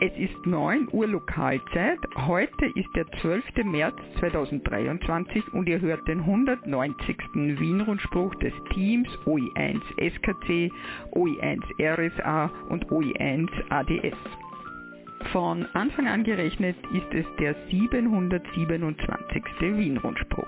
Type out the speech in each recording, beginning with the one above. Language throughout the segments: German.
Es ist 9 Uhr Lokalzeit. Heute ist der 12. März 2023 und ihr hört den 190. Wien-Rundspruch des Teams OI1 SKC, OI1 RSA und OI1 ADS. Von Anfang an gerechnet ist es der 727. Wien-Rundspruch.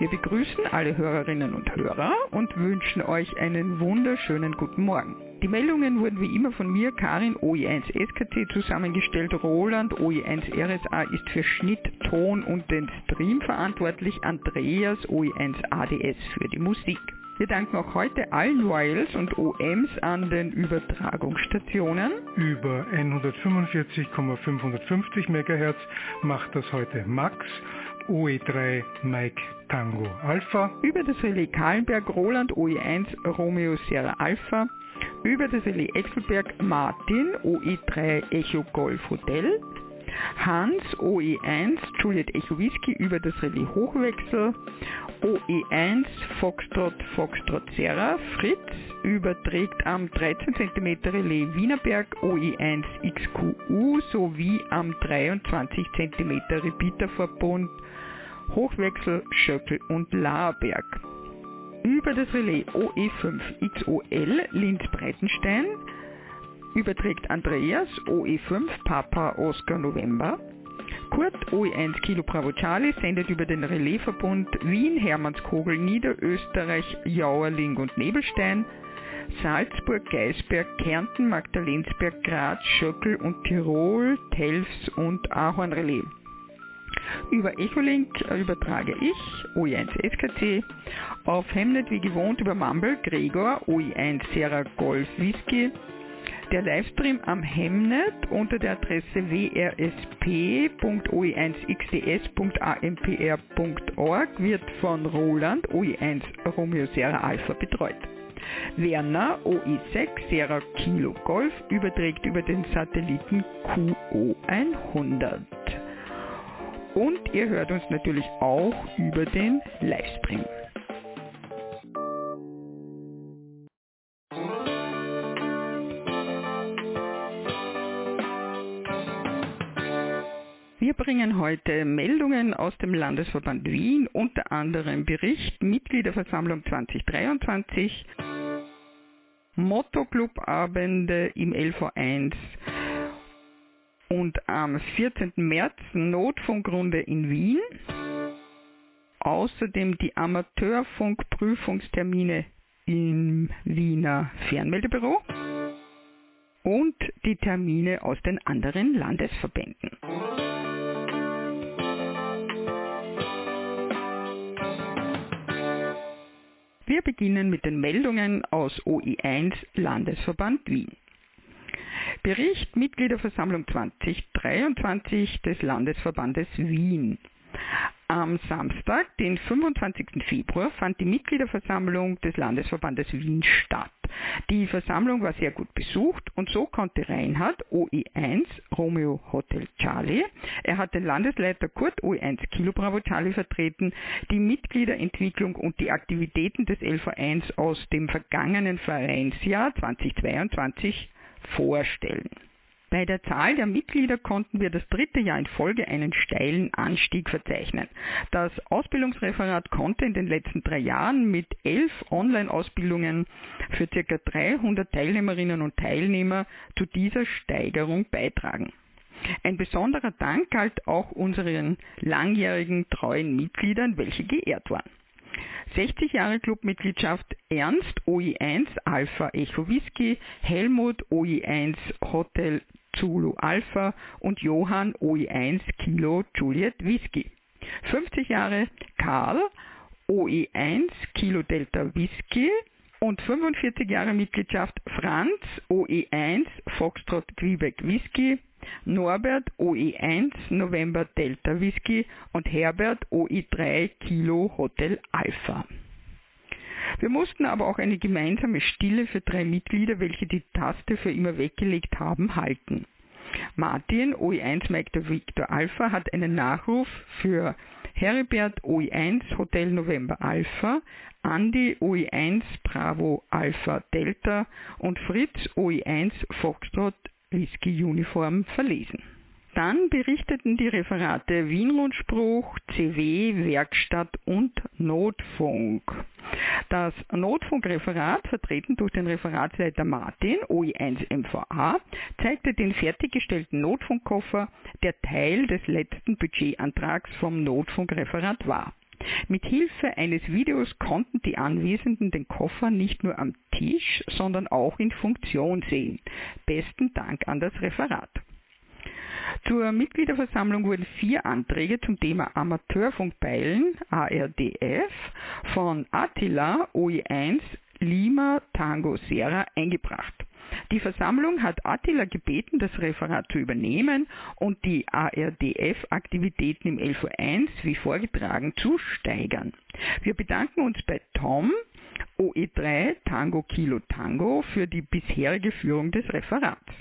Wir begrüßen alle Hörerinnen und Hörer und wünschen euch einen wunderschönen guten Morgen. Die Meldungen wurden wie immer von mir, Karin OI1 SKT, zusammengestellt. Roland OI1 RSA ist für Schnitt, Ton und den Stream verantwortlich. Andreas OI1 ADS für die Musik. Wir danken auch heute allen Royals und OMs an den Übertragungsstationen. Über 145,550 MHz macht das heute Max, OE3 Mike Tango Alpha. Über das Relais Kahlenberg Roland OE1 Romeo Sierra Alpha über das Relais Exelberg Martin OE3 Echo Golf Hotel, Hans OE1 Juliet Echo Whisky über das Relais Hochwechsel, OE1 Foxtrot Foxtrot Serra, Fritz überträgt am 13 cm Relais Wienerberg OE1 XQU sowie am 23 cm Repeaterverbund Hochwechsel Schöckel und Laerberg über das Relais OE5XOL Linz-Breitenstein überträgt Andreas OE5 Papa Oscar November. Kurt OE1 Kilo Bravo Charlie sendet über den Relaisverbund Wien, Hermannskogel, Niederösterreich, Jauerling und Nebelstein. Salzburg, Geisberg, Kärnten, Magdalensberg, Graz, Schöckel und Tirol, Telfs und Ahorn Relais. Über Echolink übertrage ich, OI1 SKC, auf Hemnet wie gewohnt über Mumble, Gregor, OI1 Sierra Golf Whisky. Der Livestream am Hemnet unter der Adresse wrsp.oi1xds.ampr.org wird von Roland OI1 Romeo Sierra Alpha betreut. Werner OI6 Sierra Kilo Golf überträgt über den Satelliten QO100. Und ihr hört uns natürlich auch über den Livestream. Wir bringen heute Meldungen aus dem Landesverband Wien, unter anderem Bericht Mitgliederversammlung 2023, Motto-Club-Abende im LV1 und am 14. März Notfunkrunde in Wien. Außerdem die Amateurfunkprüfungstermine im Wiener Fernmeldebüro und die Termine aus den anderen Landesverbänden. Wir beginnen mit den Meldungen aus OI1 Landesverband Wien. Bericht Mitgliederversammlung 2023 des Landesverbandes Wien. Am Samstag, den 25. Februar, fand die Mitgliederversammlung des Landesverbandes Wien statt. Die Versammlung war sehr gut besucht und so konnte Reinhard OE1 Romeo Hotel Charlie, er hat den Landesleiter Kurt OE1 Kilo Bravo Charlie vertreten, die Mitgliederentwicklung und die Aktivitäten des LV1 aus dem vergangenen Vereinsjahr 2022 vorstellen. Bei der Zahl der Mitglieder konnten wir das dritte Jahr in Folge einen steilen Anstieg verzeichnen. Das Ausbildungsreferat konnte in den letzten drei Jahren mit elf Online-Ausbildungen für ca. 300 Teilnehmerinnen und Teilnehmer zu dieser Steigerung beitragen. Ein besonderer Dank galt auch unseren langjährigen treuen Mitgliedern, welche geehrt waren. 60 Jahre Clubmitgliedschaft Ernst OI1 Alpha Echo Whisky, Helmut OI1 Hotel Zulu Alpha und Johann OI1 Kilo Juliet Whisky. 50 Jahre Karl OE1 Kilo Delta Whisky und 45 Jahre Mitgliedschaft Franz OE1 Foxtrot Quebec Whisky, Norbert OE1 November Delta Whisky und Herbert OE3 Kilo Hotel Alpha. Wir mussten aber auch eine gemeinsame Stille für drei Mitglieder, welche die Taste für immer weggelegt haben, halten. Martin OE1 Mike Victor Alpha hat einen Nachruf für Heribert OE1 Hotel November Alpha, Andy OE1 Bravo Alpha Delta und Fritz OE1 Foxtrot Whisky Uniform verlesen. Dann berichteten die Referate Wienrundspruch, CW, Werkstatt und Notfunk. Das Notfunkreferat, vertreten durch den Referatsleiter Martin, OI1 MVA, zeigte den fertiggestellten Notfunkkoffer, der Teil des letzten Budgetantrags vom Notfunkreferat war. Mit Hilfe eines Videos konnten die Anwesenden den Koffer nicht nur am Tisch, sondern auch in Funktion sehen. Besten Dank an das Referat. Zur Mitgliederversammlung wurden vier Anträge zum Thema Amateurfunkbeilen ARDF von Attila OE1 Lima Tango Sierra eingebracht. Die Versammlung hat Attila gebeten, das Referat zu übernehmen und die ARDF-Aktivitäten im LV1 wie vorgetragen zu steigern. Wir bedanken uns bei Tom OE3 Tango Kilo Tango für die bisherige Führung des Referats.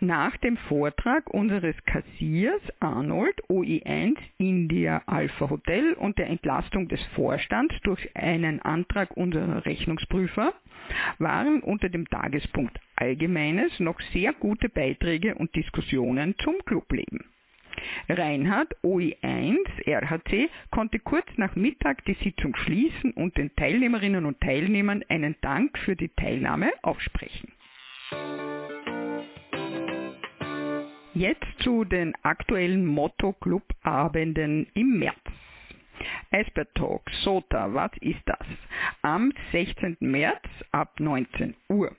Nach dem Vortrag unseres Kassiers Arnold OE1 India Alpha Hotel und der Entlastung des Vorstands durch einen Antrag unserer Rechnungsprüfer waren unter dem Tagespunkt Allgemeines noch sehr gute Beiträge und Diskussionen zum Clubleben. Reinhard OE1 RHC konnte kurz nach Mittag die Sitzung schließen und den Teilnehmerinnen und Teilnehmern einen Dank für die Teilnahme aussprechen. Jetzt zu den aktuellen Motto-Club-Abenden im März. Eisbär Talk, SOTA, was ist das? Am 16. März ab 19 Uhr.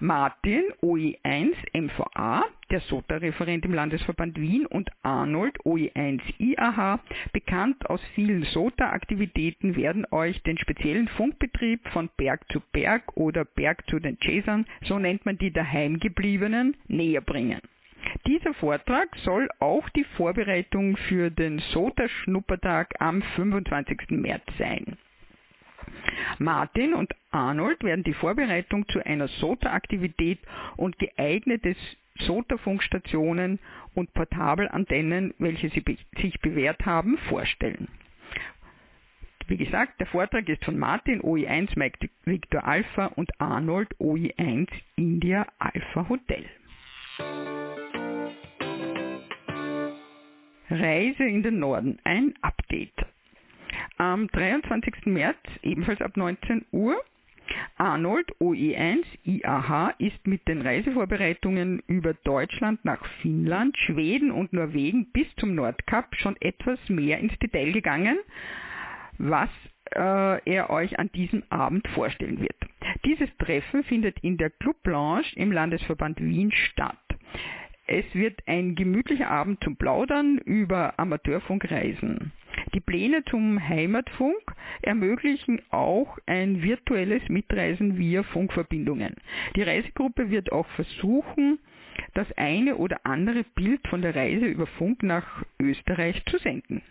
Martin OE1 MVA, der SOTA-Referent im Landesverband Wien und Arnold OE1 IAH, bekannt aus vielen SOTA-Aktivitäten, werden euch den speziellen Funkbetrieb von Berg zu Berg oder Berg zu den Chasern, so nennt man die daheimgebliebenen, näher bringen. Dieser Vortrag soll auch die Vorbereitung für den SOTA-Schnuppertag am 25. März sein. Martin und Arnold werden die Vorbereitung zu einer SOTA-Aktivität und geeignete SOTA-Funkstationen und Portabelantennen, welche sie sich bewährt haben, vorstellen. Wie gesagt, der Vortrag ist von Martin OE1 Mike Victor Alpha und Arnold OE1 India Alpha Hotel. Reise in den Norden, ein Update. Am 23. März, ebenfalls ab 19 Uhr, Arnold OE1 IAH ist mit den Reisevorbereitungen über Deutschland nach Finnland, Schweden und Norwegen bis zum Nordkap schon etwas mehr ins Detail gegangen, was äh, er euch an diesem Abend vorstellen wird. Dieses Treffen findet in der Club Blanche im Landesverband Wien statt. Es wird ein gemütlicher Abend zum Plaudern über Amateurfunkreisen. Die Pläne zum Heimatfunk ermöglichen auch ein virtuelles Mitreisen via Funkverbindungen. Die Reisegruppe wird auch versuchen, das eine oder andere Bild von der Reise über Funk nach Österreich zu senden.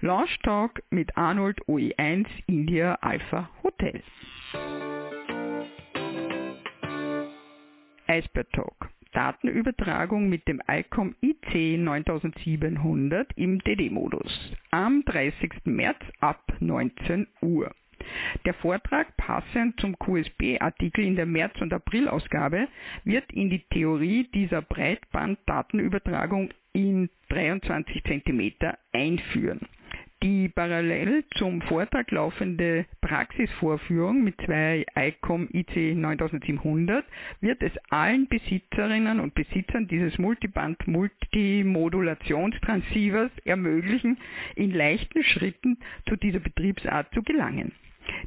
Launch Talk mit Arnold OE1 India Alpha Hotel. Eisbär Talk. Datenübertragung mit dem ICOM IC 9700 im DD-Modus am 30. März ab 19 Uhr. Der Vortrag passend zum QSB-Artikel in der März- und April-Ausgabe wird in die Theorie dieser Breitbanddatenübertragung in 23 cm einführen. Die parallel zum Vortrag laufende Praxisvorführung mit zwei ICOM IC 9700 wird es allen Besitzerinnen und Besitzern dieses Multiband-Multimodulationstransceivers ermöglichen, in leichten Schritten zu dieser Betriebsart zu gelangen.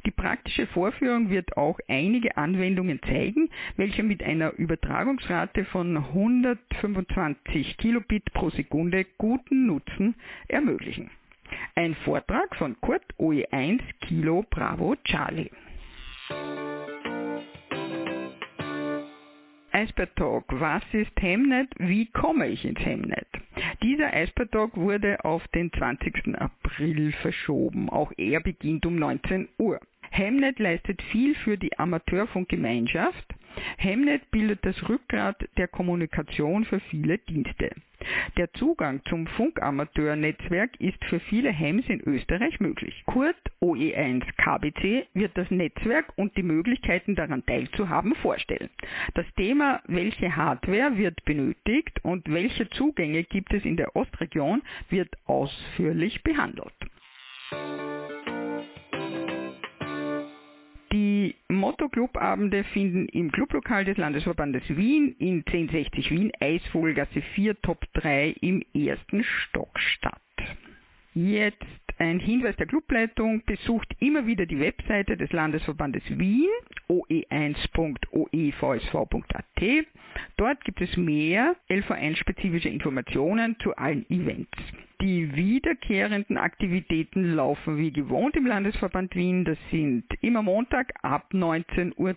Die praktische Vorführung wird auch einige Anwendungen zeigen, welche mit einer Übertragungsrate von 125 Kilobit pro Sekunde guten Nutzen ermöglichen. Ein Vortrag von Kurt OE1 Kilo Bravo Charlie. Eisbär Talk. Was ist Hemnet? Wie komme ich ins Hemnet? Dieser Eisbär Talk wurde auf den 20. April verschoben. Auch er beginnt um 19 Uhr. Hemnet leistet viel für die Amateurfunkgemeinschaft. Hemnet bildet das Rückgrat der Kommunikation für viele Dienste. Der Zugang zum Funkamateurnetzwerk ist für viele Hems in Österreich möglich. Kurt OE1 KBC wird das Netzwerk und die Möglichkeiten daran teilzuhaben vorstellen. Das Thema, welche Hardware wird benötigt und welche Zugänge gibt es in der Ostregion, wird ausführlich behandelt. Motto-Clubabende finden im Clublokal des Landesverbandes Wien in 1060 Wien, Eisvogelgasse 4, Top 3 im ersten Stock statt. Jetzt ein Hinweis der Clubleitung, besucht immer wieder die Webseite des Landesverbandes Wien, oe1.oevsv.at. Dort gibt es mehr LV1-spezifische Informationen zu allen Events. Die wiederkehrenden Aktivitäten laufen wie gewohnt im Landesverband Wien. Das sind immer Montag ab 19.30 Uhr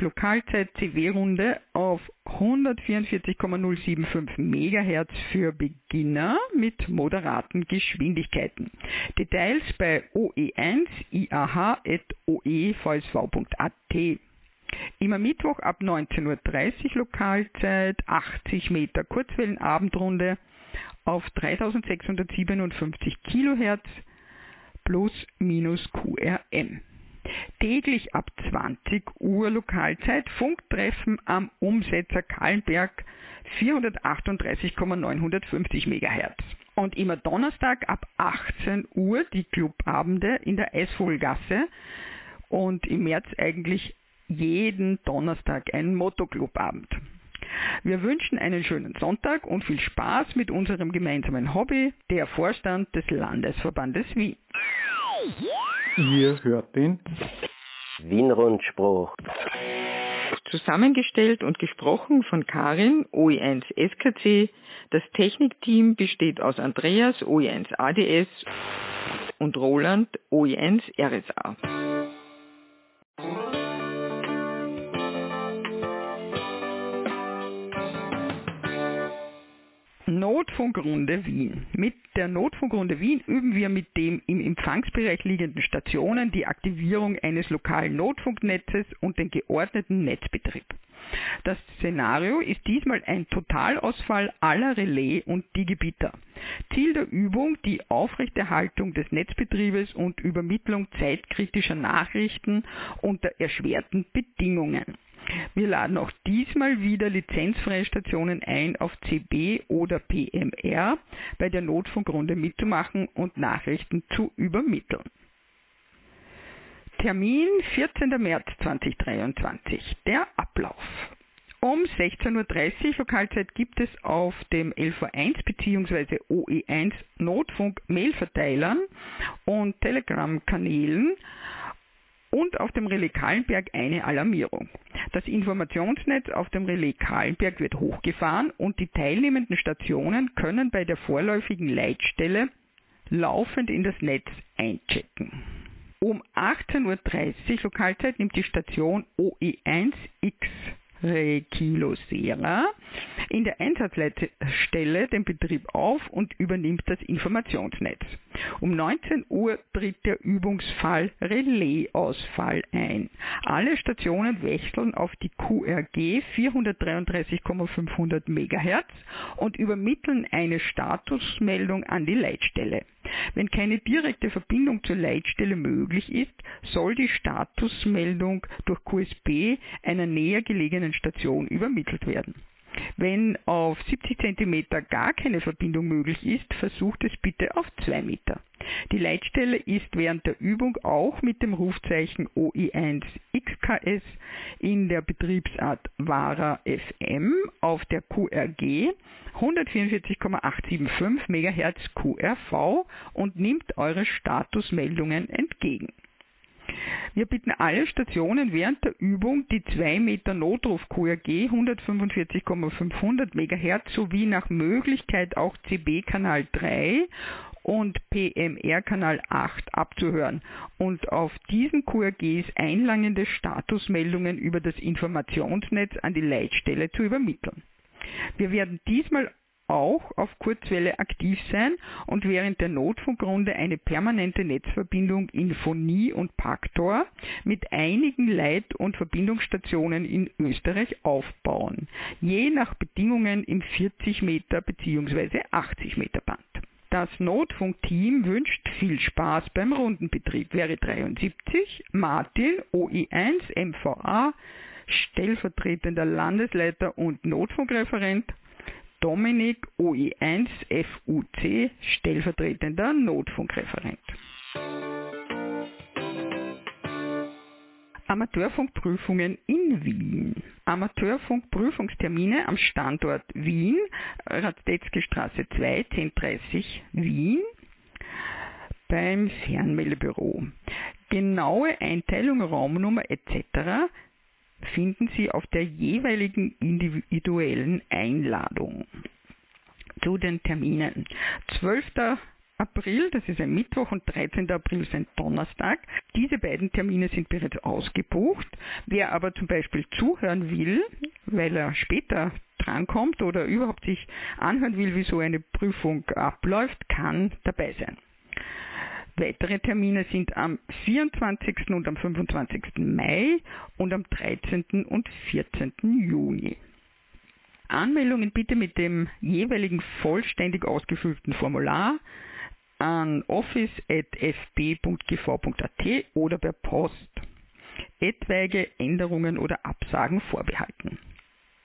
Lokalzeit CW-Runde auf 144,075 MHz für Beginner mit moderaten Geschwindigkeiten. Details bei oe1 iah.oevsv.at. Immer Mittwoch ab 19.30 Uhr Lokalzeit 80 Meter Kurzwellenabendrunde auf 3657 Kilohertz plus minus QRM. Täglich ab 20 Uhr Lokalzeit Funktreffen am Umsetzer Kahlenberg 438,950 MHz. Und immer Donnerstag ab 18 Uhr die Clubabende in der Eisvogelgasse und im März eigentlich jeden Donnerstag ein Motoclubabend. Wir wünschen einen schönen Sonntag und viel Spaß mit unserem gemeinsamen Hobby, der Vorstand des Landesverbandes Wien. Ihr hört den Wien-Rundspruch. Zusammengestellt und gesprochen von Karin, OE1 SKC. Das Technikteam besteht aus Andreas, OE1 ADS und Roland, OE1 RSA. Notfunkrunde Wien. Mit der Notfunkrunde Wien üben wir mit dem im Empfangsbereich liegenden Stationen die Aktivierung eines lokalen Notfunknetzes und den geordneten Netzbetrieb. Das Szenario ist diesmal ein Totalausfall aller Relais und Digibitter. Ziel der Übung die Aufrechterhaltung des Netzbetriebes und Übermittlung zeitkritischer Nachrichten unter erschwerten Bedingungen. Wir laden auch diesmal wieder lizenzfreie Stationen ein, auf CB oder PMR bei der Notfunkrunde mitzumachen und Nachrichten zu übermitteln. Termin 14. März 2023. Der Ablauf. Um 16.30 Uhr Lokalzeit gibt es auf dem LV1 bzw. OE1 Notfunk-Mailverteilern und Telegram-Kanälen und auf dem Relais Kahlenberg eine Alarmierung. Das Informationsnetz auf dem Relais Kahlenberg wird hochgefahren und die teilnehmenden Stationen können bei der vorläufigen Leitstelle laufend in das Netz einchecken. Um 18.30 Uhr Lokalzeit nimmt die Station OE1X Kilo Sera in der Einsatzleitstelle den Betrieb auf und übernimmt das Informationsnetz. Um 19 Uhr tritt der Übungsfall Relaisausfall ein. Alle Stationen wechseln auf die QRG 433,500 MHz und übermitteln eine Statusmeldung an die Leitstelle. Wenn keine direkte Verbindung zur Leitstelle möglich ist, soll die Statusmeldung durch QSB einer näher gelegenen Station übermittelt werden. Wenn auf 70 cm gar keine Verbindung möglich ist, versucht es bitte auf 2 Meter. Die Leitstelle ist während der Übung auch mit dem Rufzeichen OI1XKS in der Betriebsart VARA FM auf der QRG 144,875 MHz QRV und nimmt eure Statusmeldungen entgegen. Wir bitten alle Stationen während der Übung die 2 Meter Notruf QRG 145,500 MHz sowie nach Möglichkeit auch CB Kanal 3 und PMR Kanal 8 abzuhören und auf diesen QRGs einlangende Statusmeldungen über das Informationsnetz an die Leitstelle zu übermitteln. Wir werden diesmal auch auf Kurzwelle aktiv sein und während der Notfunkrunde eine permanente Netzverbindung in Phonie und Paktor mit einigen Leit- und Verbindungsstationen in Österreich aufbauen, je nach Bedingungen im 40 Meter bzw. 80 Meter Band. Das Notfunkteam wünscht viel Spaß beim Rundenbetrieb. Wäre 73 Martin OI1 MVA stellvertretender Landesleiter und Notfunkreferent Dominik OE1 FUC, stellvertretender Notfunkreferent. Amateurfunkprüfungen in Wien. Amateurfunkprüfungstermine am Standort Wien, Radtetzky Straße 2, 1030 Wien beim Fernmeldebüro. Genaue Einteilung, Raumnummer etc finden Sie auf der jeweiligen individuellen Einladung. Zu den Terminen. 12. April, das ist ein Mittwoch, und 13. April ist ein Donnerstag. Diese beiden Termine sind bereits ausgebucht. Wer aber zum Beispiel zuhören will, weil er später drankommt oder überhaupt sich anhören will, wie so eine Prüfung abläuft, kann dabei sein. Weitere Termine sind am 24. und am 25. Mai und am 13. und 14. Juni. Anmeldungen bitte mit dem jeweiligen vollständig ausgefüllten Formular an office.fb.gv.at oder per Post. Etwaige Änderungen oder Absagen vorbehalten.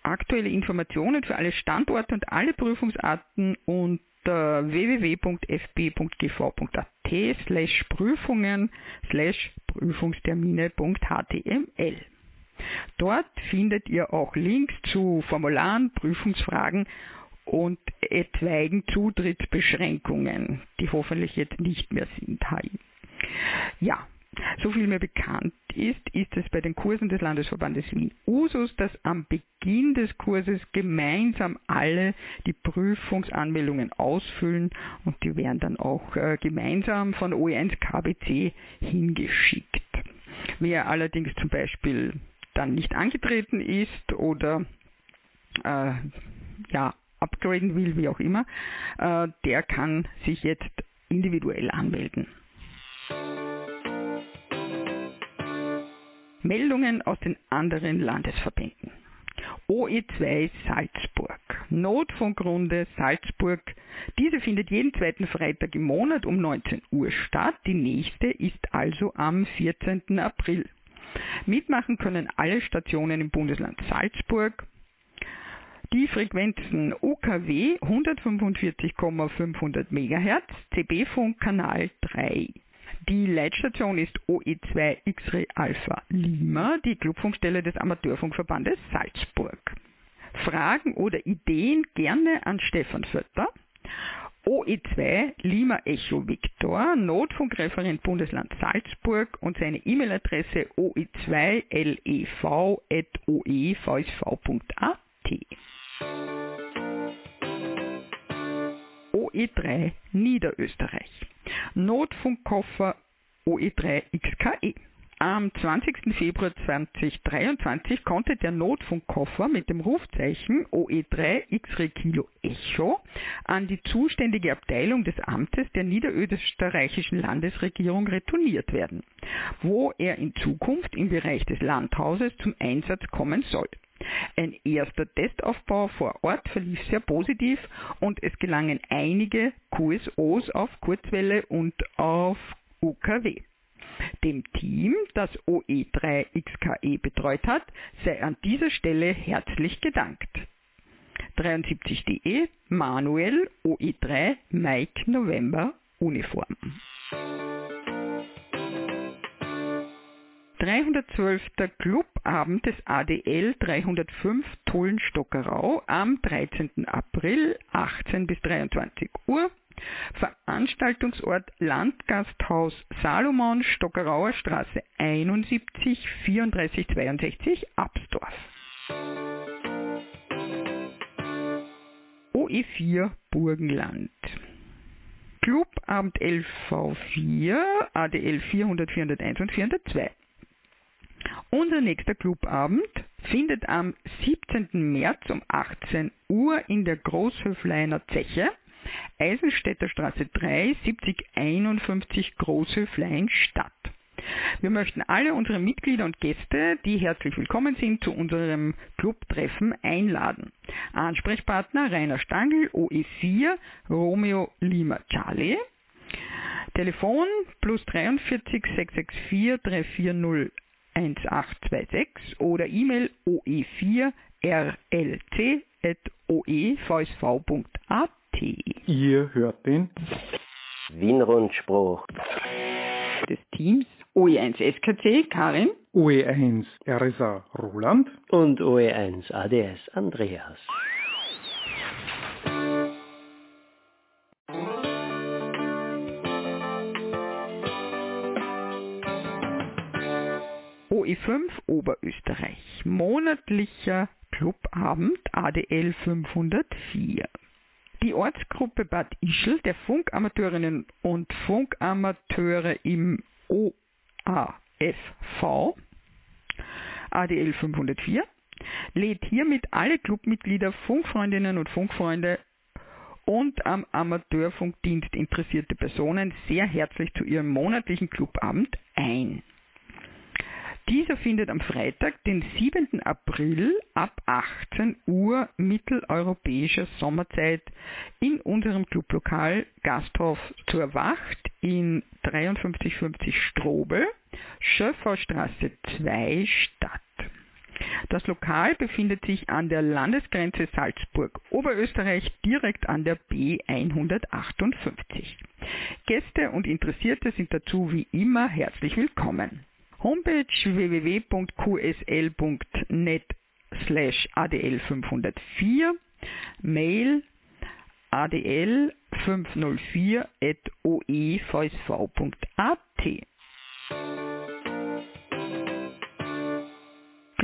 Aktuelle Informationen für alle Standorte und alle Prüfungsarten und unter www.fb.gv.at slash Prüfungen slash Prüfungstermine.html. Dort findet ihr auch Links zu Formularen, Prüfungsfragen und etwaigen Zutrittsbeschränkungen, die hoffentlich jetzt nicht mehr sind. Ja, so viel mir bekannt ist, ist es bei den Kursen des Landesverbandes Wien Usus, dass am Beginn des Kurses gemeinsam alle die Prüfungsanmeldungen ausfüllen und die werden dann auch äh, gemeinsam von OE1 KBC hingeschickt. Wer allerdings zum Beispiel dann nicht angetreten ist oder äh, ja, upgraden will, wie auch immer, äh, der kann sich jetzt individuell anmelden. Meldungen aus den anderen Landesverbänden. OE2 Salzburg. Notfunkrunde Salzburg. Diese findet jeden zweiten Freitag im Monat um 19 Uhr statt. Die nächste ist also am 14. April. Mitmachen können alle Stationen im Bundesland Salzburg. Die Frequenzen UKW 145,500 MHz, CB-Funk Kanal 3. Die Leitstation ist OE2 X-Ray Alpha Lima, die Clubfunkstelle des Amateurfunkverbandes Salzburg. Fragen oder Ideen gerne an Stefan Vötter. OE2 Lima Echo Victor, Notfunkreferent Bundesland Salzburg und seine E-Mail-Adresse oe2lev.oevsv.at. OE3 Niederösterreich. Notfunkkoffer OE3XKE. Am 20. Februar 2023 konnte der Notfunkkoffer mit dem Rufzeichen OE3 X-Ray Kilo Echo an die zuständige Abteilung des Amtes der niederösterreichischen Landesregierung retourniert werden, wo er in Zukunft im Bereich des Landhauses zum Einsatz kommen soll. Ein erster Testaufbau vor Ort verlief sehr positiv und es gelangen einige QSOs auf Kurzwelle und auf UKW. Dem Team, das OE3XKE betreut hat, sei an dieser Stelle herzlich gedankt. 73DE Manuel OE3 Mike November Uniform. 312. Clubabend des ADL 305 Tullen-Stockerau am 13. April 18 bis 23 Uhr. Veranstaltungsort Landgasthaus Salomon, Stockerauer Straße 71 34 62 Absdorf. OE4 Burgenland. Clubabend LV4, ADL 400, 401 und 402. Unser nächster Clubabend findet am 17. März um 18 Uhr in der Großhöfleiner Zeche, Eisenstädter Straße 3, 7051 Großhöflein statt. Wir möchten alle unsere Mitglieder und Gäste, die herzlich willkommen sind, zu unserem Clubtreffen einladen. Ansprechpartner Rainer Stangl, OE4, Romeo Lima Charlie. Telefon plus 43 664 340 1826 oder E-Mail oe4rlt.oevsv.at. Ihr hört den Wienrundspruch des Teams OE1 SKC Karin, OE1 RSA Roland und OE1 ADS Andreas. OE5 Oberösterreich. Monatlicher Clubabend ADL 504. Die Ortsgruppe Bad Ischl der Funkamateurinnen und Funkamateure im OAFV ADL 504 lädt hiermit alle Clubmitglieder, Funkfreundinnen und Funkfreunde und am Amateurfunkdienst interessierte Personen sehr herzlich zu ihrem monatlichen Clubabend ein. Dieser findet am Freitag, den 7. April ab 18 Uhr mitteleuropäischer Sommerzeit in unserem Clublokal Gasthof zur Wacht in 5350 Strobel, Schöfferstraße 2 statt. Das Lokal befindet sich an der Landesgrenze Salzburg-Oberösterreich direkt an der B158. Gäste und Interessierte sind dazu wie immer herzlich willkommen. Homepage www.qsl.net slash adl 504, Mail adl 504 at oevsv.at.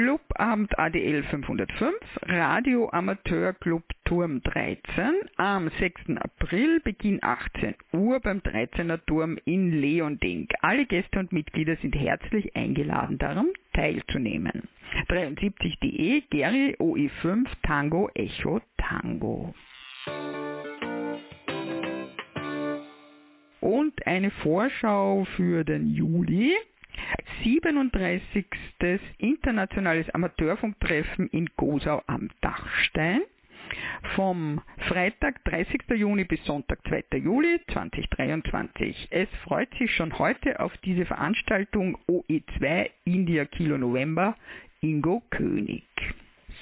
Clubabend ADL 505, Radio Amateur Club Turm 13 am 6. April, Beginn 18 Uhr beim 13er Turm in Leonding. Alle Gäste und Mitglieder sind herzlich eingeladen, darum teilzunehmen. 73.de Gary OE5 Tango Echo Tango. Und eine Vorschau für den Juli. 37. Internationales Amateurfunktreffen in Gosau am Dachstein vom Freitag 30. Juni bis Sonntag 2. Juli 2023. Es freut sich schon heute auf diese Veranstaltung OE2 India Kilo November Ingo König.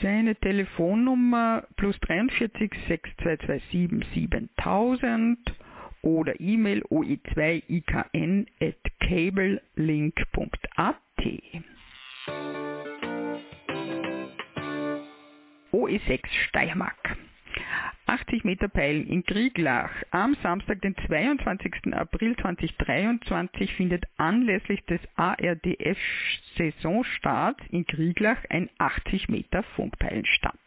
Seine Telefonnummer plus 43 6227 7000 oder E-Mail oe2ikn at cablelink.at. OE6 Steiermark. 80 Meter Peilen in Krieglach. Am Samstag, den 22. April 2023, findet anlässlich des ARDF-Saisonstarts in Krieglach ein 80 Meter Funkpeilen statt.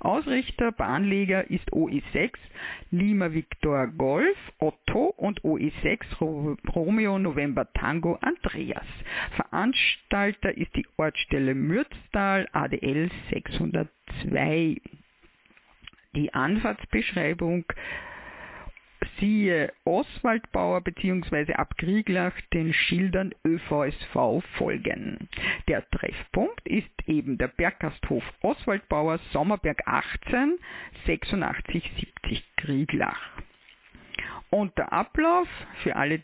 Ausrichter, Bahnleger ist OE6 Lima Victor Golf Otto und OE6 Romeo November Tango Andreas. Veranstalter ist die Ortsstelle Mürztal ADL 602. Die Anfahrtsbeschreibung siehe Oswaldbauer bzw. ab Krieglach den Schildern ÖVSV folgen. Der Treffpunkt ist eben der Berggasthof Oswaldbauer Sommerberg 18 8670 Krieglach. Und der Ablauf für alle,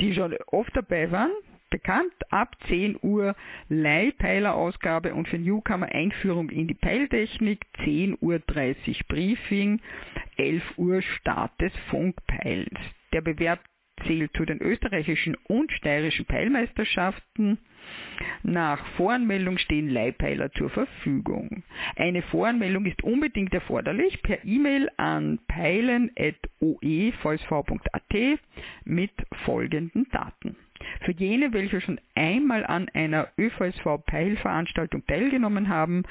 die schon oft dabei waren, bekannt. Ab 10 Uhr Leihpeilerausgabe und für Newcomer Einführung in die Peiltechnik. 10.30 Uhr Briefing. 11 Uhr Start des Funkpeils. Der Bewerb zählt zu den österreichischen und steirischen Peilmeisterschaften. Nach Voranmeldung stehen Leihpeiler zur Verfügung. Eine Voranmeldung ist unbedingt erforderlich per E-Mail an peilen.oevsv.at mit folgenden Daten. Für jene, welche schon einmal an einer ÖVSV-Peilveranstaltung teilgenommen haben,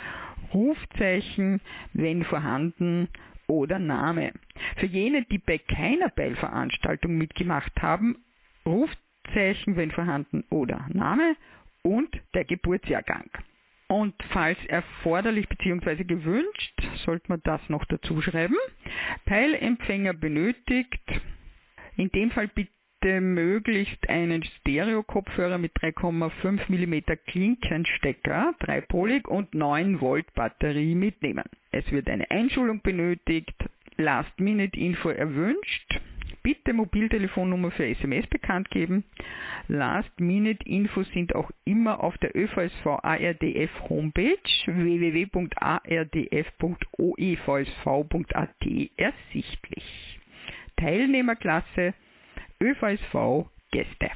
Rufzeichen, wenn vorhanden, oder Name. Für jene, die bei keiner Peilveranstaltung mitgemacht haben, Rufzeichen, wenn vorhanden, oder Name und der Geburtsjahrgang. Und falls erforderlich bzw. gewünscht, sollte man das noch dazu schreiben. Peilempfänger benötigt. In dem Fall bitte möglichst einen Stereo-Kopfhörer mit 3,5 mm Klinkenstecker, dreipolig und 9 Volt Batterie mitnehmen. Es wird eine Einschulung benötigt, Last-Minute-Info erwünscht, bitte Mobiltelefonnummer für SMS bekannt geben. Last-Minute-Infos sind auch immer auf der ÖVSV ARDF Homepage www.ardf.oevsv.at ersichtlich. Teilnehmerklasse ÖVSV Gäste.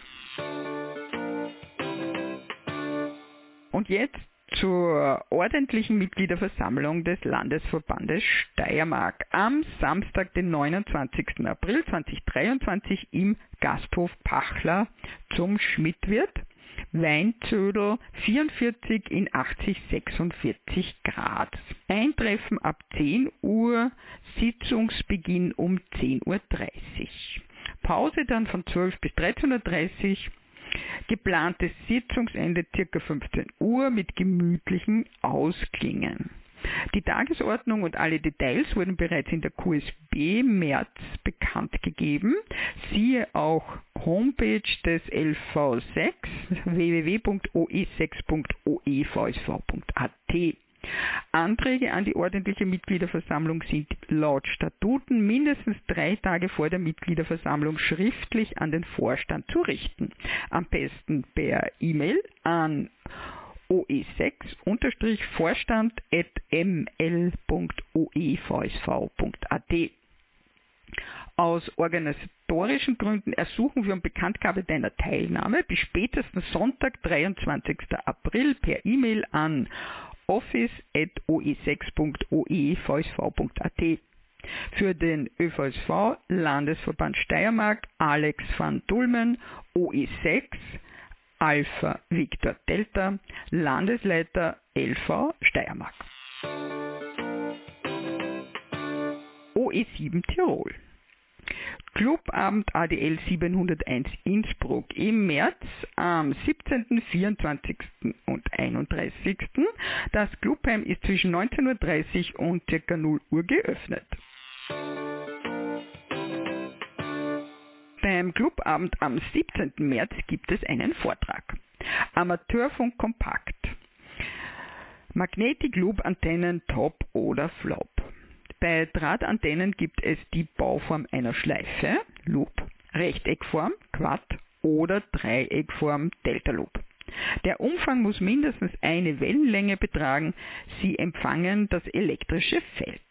Und jetzt zur ordentlichen Mitgliederversammlung des Landesverbandes Steiermark am Samstag, den 29. April 2023 im Gasthof Pachler zum Schmidtwirt. Weinzödel 44 in 80 46 Grad. Eintreffen ab 10 Uhr, Sitzungsbeginn um 10.30 Uhr. Pause dann von 12 bis 13.30 Uhr. Geplantes Sitzungsende ca. 15 Uhr mit gemütlichen Ausklingen. Die Tagesordnung und alle Details wurden bereits in der QSB März bekannt gegeben. Siehe auch Homepage des LV6 www.oe6.oevsv.at. Anträge an die ordentliche Mitgliederversammlung sind laut Statuten mindestens drei Tage vor der Mitgliederversammlung schriftlich an den Vorstand zu richten. Am besten per E-Mail an oe6-vorstand.ml.oevsv.at. Aus organisatorischen Gründen ersuchen wir um Bekanntgabe deiner Teilnahme bis spätestens Sonntag, 23. April per E-Mail an office.oe6.oevsv.at. Für den ÖVSV Landesverband Steiermark Alex van Dulmen, OE6, Alpha Victor Delta, Landesleiter LV Steiermark. OE7 Tirol. Clubabend ADL 701 Innsbruck im März am 17., 24. und 31. Das Clubheim ist zwischen 19.30 Uhr und ca. 0 Uhr geöffnet. Beim Clubabend am 17. März gibt es einen Vortrag. Amateurfunk Kompakt. Magnetic Loop Antennen Top oder Flop. Bei Drahtantennen gibt es die Bauform einer Schleife, Loop, Rechteckform, Quad oder Dreieckform, Delta Loop. Der Umfang muss mindestens eine Wellenlänge betragen, sie empfangen das elektrische Feld.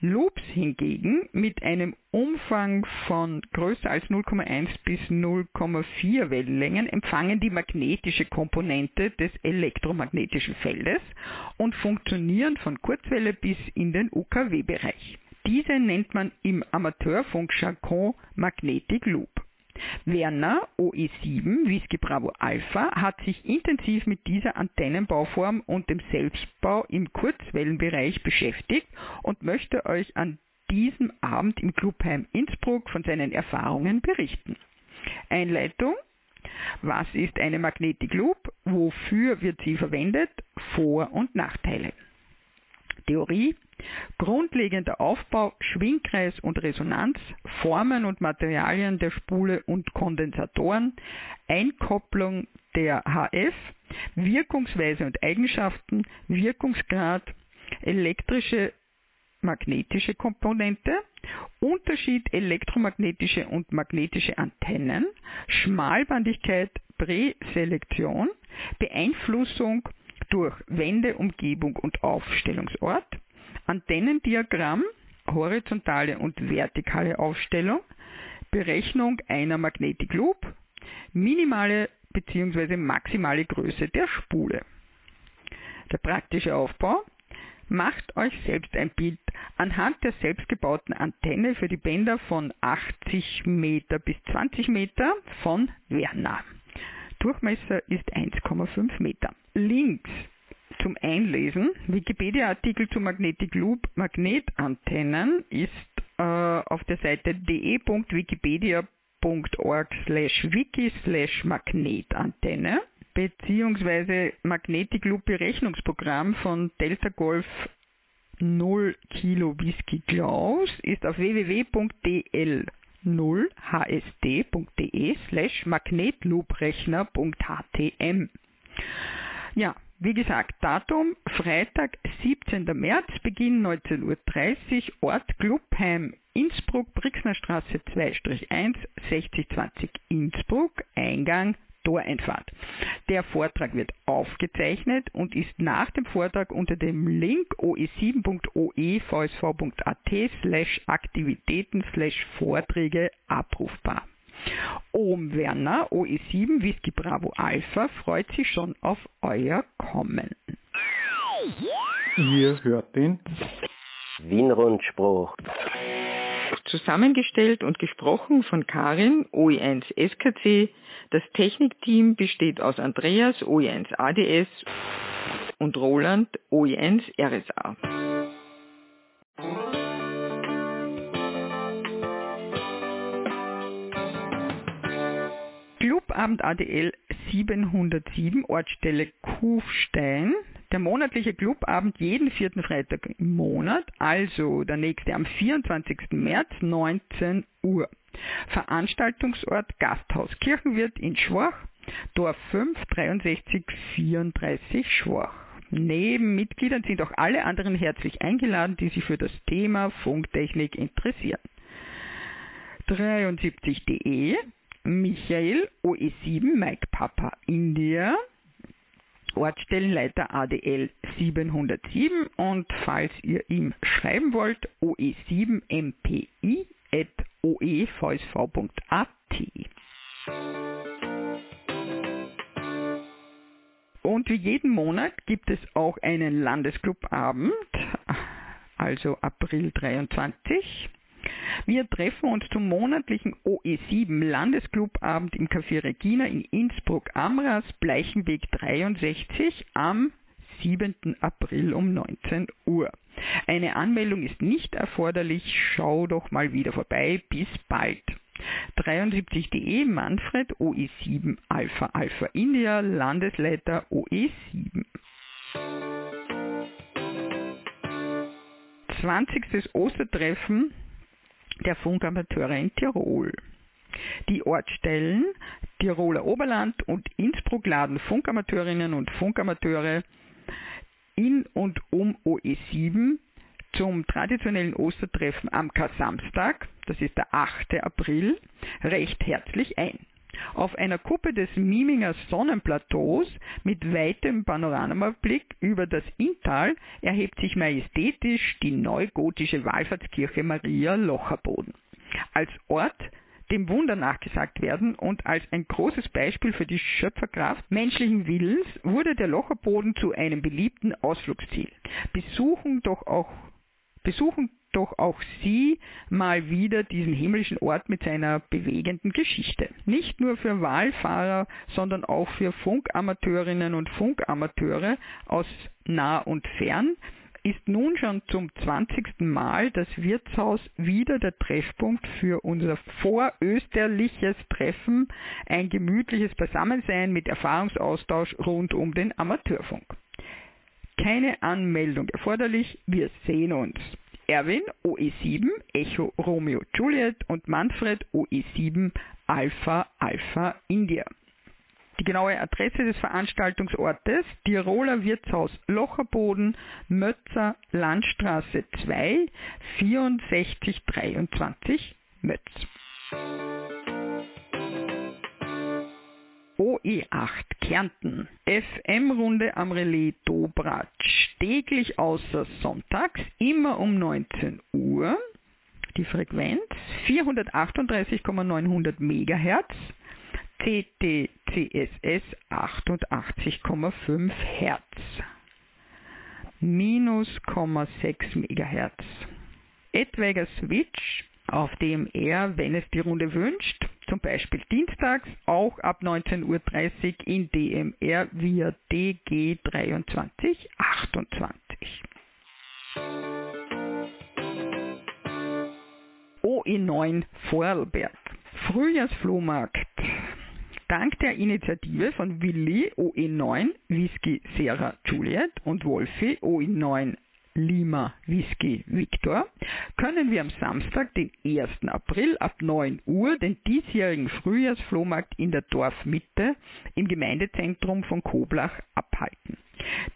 Loops hingegen mit einem Umfang von größer als 0,1 bis 0,4 Wellenlängen empfangen die magnetische Komponente des elektromagnetischen Feldes und funktionieren von Kurzwelle bis in den UKW-Bereich. Diese nennt man im Amateurfunkjargon Magnetic Loop. Werner OE7 Whisky Bravo Alpha hat sich intensiv mit dieser Antennenbauform und dem Selbstbau im Kurzwellenbereich beschäftigt und möchte euch an diesem Abend im Clubheim Innsbruck von seinen Erfahrungen berichten. Einleitung was ist eine Magnetic Loop? Wofür wird sie verwendet? Vor- und Nachteile. Theorie Grundlegender Aufbau, Schwingkreis und Resonanz, Formen und Materialien der Spule und Kondensatoren, Einkopplung der HF, Wirkungsweise und Eigenschaften, Wirkungsgrad, elektrische magnetische Komponente, Unterschied elektromagnetische und magnetische Antennen, Schmalbandigkeit, Präselektion, Beeinflussung durch Wände, Umgebung und Aufstellungsort, Antennendiagramm, horizontale und vertikale Aufstellung, Berechnung einer Magnetic Loop, minimale bzw. maximale Größe der Spule. Der praktische Aufbau. Macht euch selbst ein Bild anhand der selbstgebauten Antenne für die Bänder von 80 Meter bis 20 Meter von Werner. Durchmesser ist 1,5 Meter. Links zum Einlesen. Wikipedia-Artikel zu Magnetic Loop Magnetantennen ist äh, auf der Seite de.wikipedia.org slash wiki slash Magnetantenne. beziehungsweise Magnetic Loop Berechnungsprogramm von Delta Golf 0 Kilo Whisky Klaus ist auf www.dl0hsd.de slash magnetlooprechner.htm. Ja, wie gesagt, Datum Freitag, 17. März, Beginn 19.30 Uhr, Ort Clubheim, Innsbruck, Brixner Straße 2-1, 6020 Innsbruck, Eingang Toreinfahrt. Der Vortrag wird aufgezeichnet und ist nach dem Vortrag unter dem Link oe7.oevsv.at slash Aktivitäten slash Vorträge abrufbar. Ohm Werner, OE7 Whisky Bravo Alpha, freut sich schon auf euer Kommen. Ihr hört den Wien-Rundspruch. Zusammengestellt und gesprochen von Karin, OE1 SKC. Das Technikteam besteht aus Andreas, OE1 ADS und Roland, OE1 RSA. Clubabend ADL 707, Ortsstelle Kufstein. Der monatliche Clubabend jeden vierten Freitag im Monat, also der nächste am 24. März, 19 Uhr. Veranstaltungsort Gasthaus Kirchenwirt in Schwach, Dorf 5, 63 34 Schwach. Neben Mitgliedern sind auch alle anderen herzlich eingeladen, die sich für das Thema Funktechnik interessieren. 73.de Michael OE7 Mike Papa India, Ortsstellenleiter ADL 707 und falls ihr ihm schreiben wollt, OE7MPI at oevsv.at. Und wie jeden Monat gibt es auch einen Landesclubabend, also April 23. Wir treffen uns zum monatlichen OE7 Landesclubabend im Café Regina in Innsbruck Amras, Bleichenweg 63 am 7. April um 19 Uhr. Eine Anmeldung ist nicht erforderlich, schau doch mal wieder vorbei. Bis bald. 73.de Manfred OE7 Alpha Alpha India Landesleiter OE7. 20. Ostertreffen der Funkamateure in Tirol. Die Ortsstellen Tiroler Oberland und Innsbruck laden Funkamateurinnen und Funkamateure in und um OE7 zum traditionellen Ostertreffen am Kar-Samstag, das ist der 8. April, recht herzlich ein. Auf einer Kuppe des Miminger Sonnenplateaus mit weitem Panoramablick über das Inntal erhebt sich majestätisch die neugotische Wallfahrtskirche Maria Locherboden. Als Ort dem Wunder nachgesagt werden und als ein großes Beispiel für die Schöpferkraft menschlichen Willens wurde der Locherboden zu einem beliebten Ausflugsziel. Besuchen doch auch besuchen doch auch Sie mal wieder diesen himmlischen Ort mit seiner bewegenden Geschichte. Nicht nur für Wahlfahrer, sondern auch für Funkamateurinnen und Funkamateure aus nah und fern ist nun schon zum 20. Mal das Wirtshaus wieder der Treffpunkt für unser vorösterliches Treffen, ein gemütliches Beisammensein mit Erfahrungsaustausch rund um den Amateurfunk. Keine Anmeldung erforderlich, wir sehen uns. Erwin OE7 Echo Romeo Juliet und Manfred OE7 Alpha Alpha India. Die genaue Adresse des Veranstaltungsortes Tiroler Wirtshaus Locherboden, Mötzer Landstraße 2, 6423 Mötz. OE8 Kärnten. FM-Runde am Relais Dobratsch. Täglich außer sonntags, immer um 19 Uhr. Die Frequenz 438,900 MHz. CTCSS 88,5 Hertz. Minus 0,6 MHz. Etwaiger Switch, auf dem er, wenn es die Runde wünscht, zum Beispiel dienstags auch ab 19.30 Uhr in DMR via DG2328. OE9 Vorarlberg. Frühjahrsflohmarkt Dank der Initiative von Willi OE9 Whisky Sierra Juliet und Wolfi OE9 Lima Whisky Victor können wir am Samstag, den 1. April ab 9 Uhr den diesjährigen Frühjahrsflohmarkt in der Dorfmitte im Gemeindezentrum von Koblach abhalten.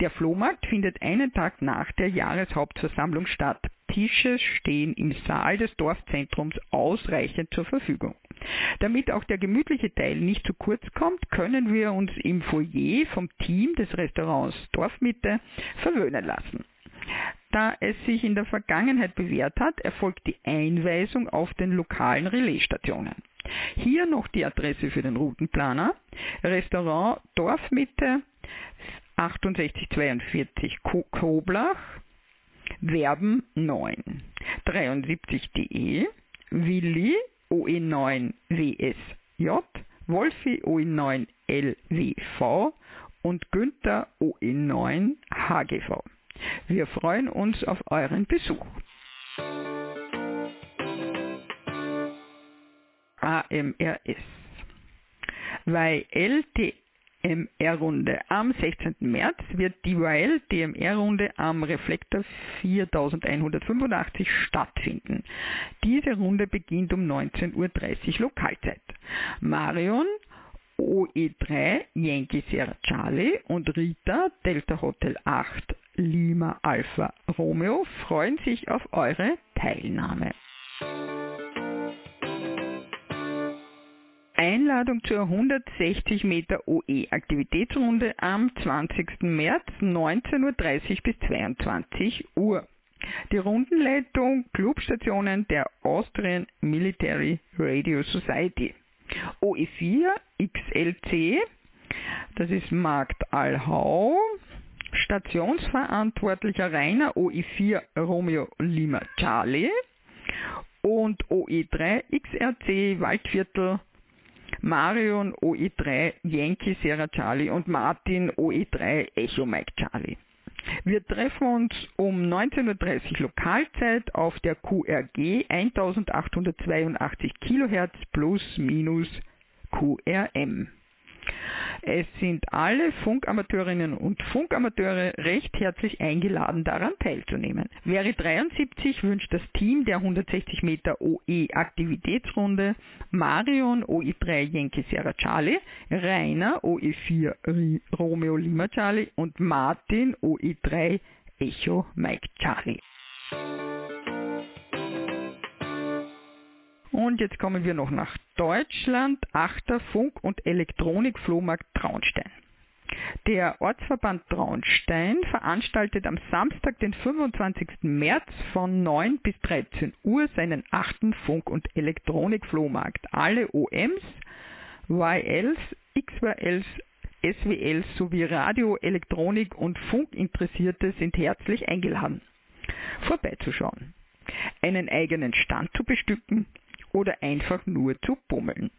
Der Flohmarkt findet einen Tag nach der Jahreshauptversammlung statt. Tische stehen im Saal des Dorfzentrums ausreichend zur Verfügung. Damit auch der gemütliche Teil nicht zu kurz kommt, können wir uns im Foyer vom Team des Restaurants Dorfmitte verwöhnen lassen. Da es sich in der Vergangenheit bewährt hat, erfolgt die Einweisung auf den lokalen Relaisstationen. Hier noch die Adresse für den Routenplaner. Restaurant Dorfmitte 6842 Koblach, Werben 9, 73.de, Willi OE9 WSJ, Wolfi OE9 LWV und Günther OE9 HGV. Wir freuen uns auf euren Besuch. AMRS. Weil LTMR-Runde am 16. März wird die YL DMR-Runde am Reflektor 4185 stattfinden. Diese Runde beginnt um 19.30 Uhr Lokalzeit. Marion OE3 Yankee Sierra Charlie und Rita Delta Hotel 8 Lima Alpha Romeo freuen sich auf eure Teilnahme. Einladung zur 160 Meter OE Aktivitätsrunde am 20. März 19.30 Uhr bis 22 Uhr. Die Rundenleitung Clubstationen der Austrian Military Radio Society. OE4 XLC, das ist Markt Alhau, Stationsverantwortlicher Rainer OE4 Romeo Lima Charlie und OE3 XRC Waldviertel Marion OE3 Yankee Sierra Charlie und Martin OE3 Echo Mike Charlie. Wir treffen uns um 19.30 Uhr Lokalzeit auf der QRG 1882 kHz plus minus QRM. Es sind alle Funkamateurinnen und Funkamateure recht herzlich eingeladen, daran teilzunehmen. Wäre 73 wünscht das Team der 160 Meter OE Aktivitätsrunde Marion OE3 Yankee Sierra Charlie, Rainer OE4 Romeo Lima Charlie und Martin OE3 Echo Mike Charlie. Und jetzt kommen wir noch nach Deutschland, 8. Funk- und Elektronik-Flohmarkt Traunstein. Der Ortsverband Traunstein veranstaltet am Samstag, den 25. März von 9 bis 13 Uhr seinen 8. Funk- und Elektronik-Flohmarkt. Alle OMs, YLs, XYLs, SWLs sowie Radio, Elektronik und Funkinteressierte sind herzlich eingeladen, vorbeizuschauen, einen eigenen Stand zu bestücken, oder einfach nur zu bummeln.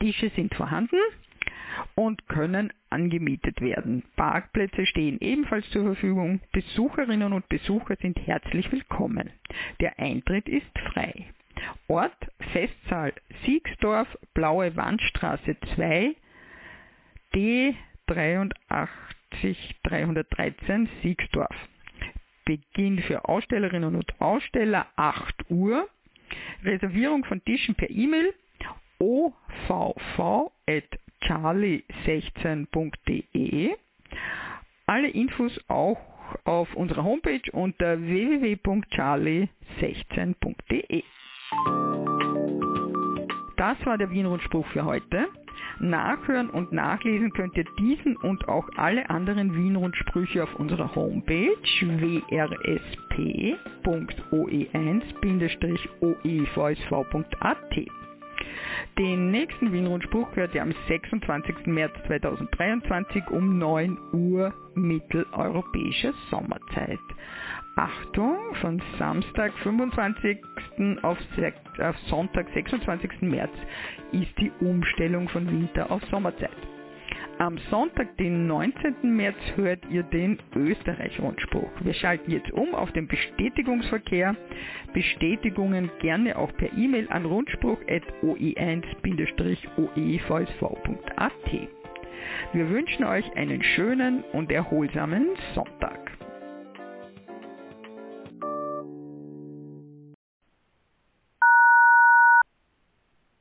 Tische sind vorhanden und können angemietet werden. Parkplätze stehen ebenfalls zur Verfügung. Besucherinnen und Besucher sind herzlich willkommen. Der Eintritt ist frei. Ort Festsaal Siegsdorf, Blaue Wandstraße 2, D 83313 Siegsdorf. Beginn für Ausstellerinnen und Aussteller 8 Uhr. Reservierung von Tischen per E-Mail ovv.charlie16.de. Alle Infos auch auf unserer Homepage unter www.charlie16.de. Das war der Wien-Rundspruch für heute. Nachhören und nachlesen könnt ihr diesen und auch alle anderen Wien-Rundsprüche auf unserer Homepage wrsp.oe1-oevsv.at. Den nächsten Wien-Rundspruch hört ihr am 26. März 2023 um 9 Uhr mitteleuropäischer Sommerzeit. Achtung, von Samstag 25. Auf, auf, Sonntag 26. März ist die Umstellung von Winter auf Sommerzeit. Am Sonntag, den 19. März, hört ihr den Österreich-Rundspruch. Wir schalten jetzt um auf den Bestätigungsverkehr. Bestätigungen gerne auch per E-Mail an rundspruch.oe1-oevsv.at. Wir wünschen euch einen schönen und erholsamen Sonntag.